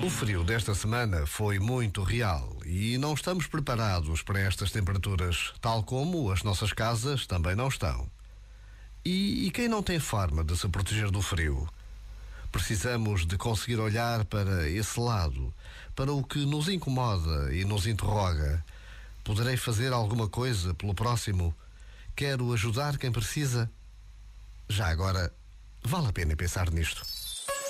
O frio desta semana foi muito real e não estamos preparados para estas temperaturas, tal como as nossas casas também não estão. E, e quem não tem forma de se proteger do frio? Precisamos de conseguir olhar para esse lado, para o que nos incomoda e nos interroga. Poderei fazer alguma coisa pelo próximo? Quero ajudar quem precisa? Já agora, vale a pena pensar nisto.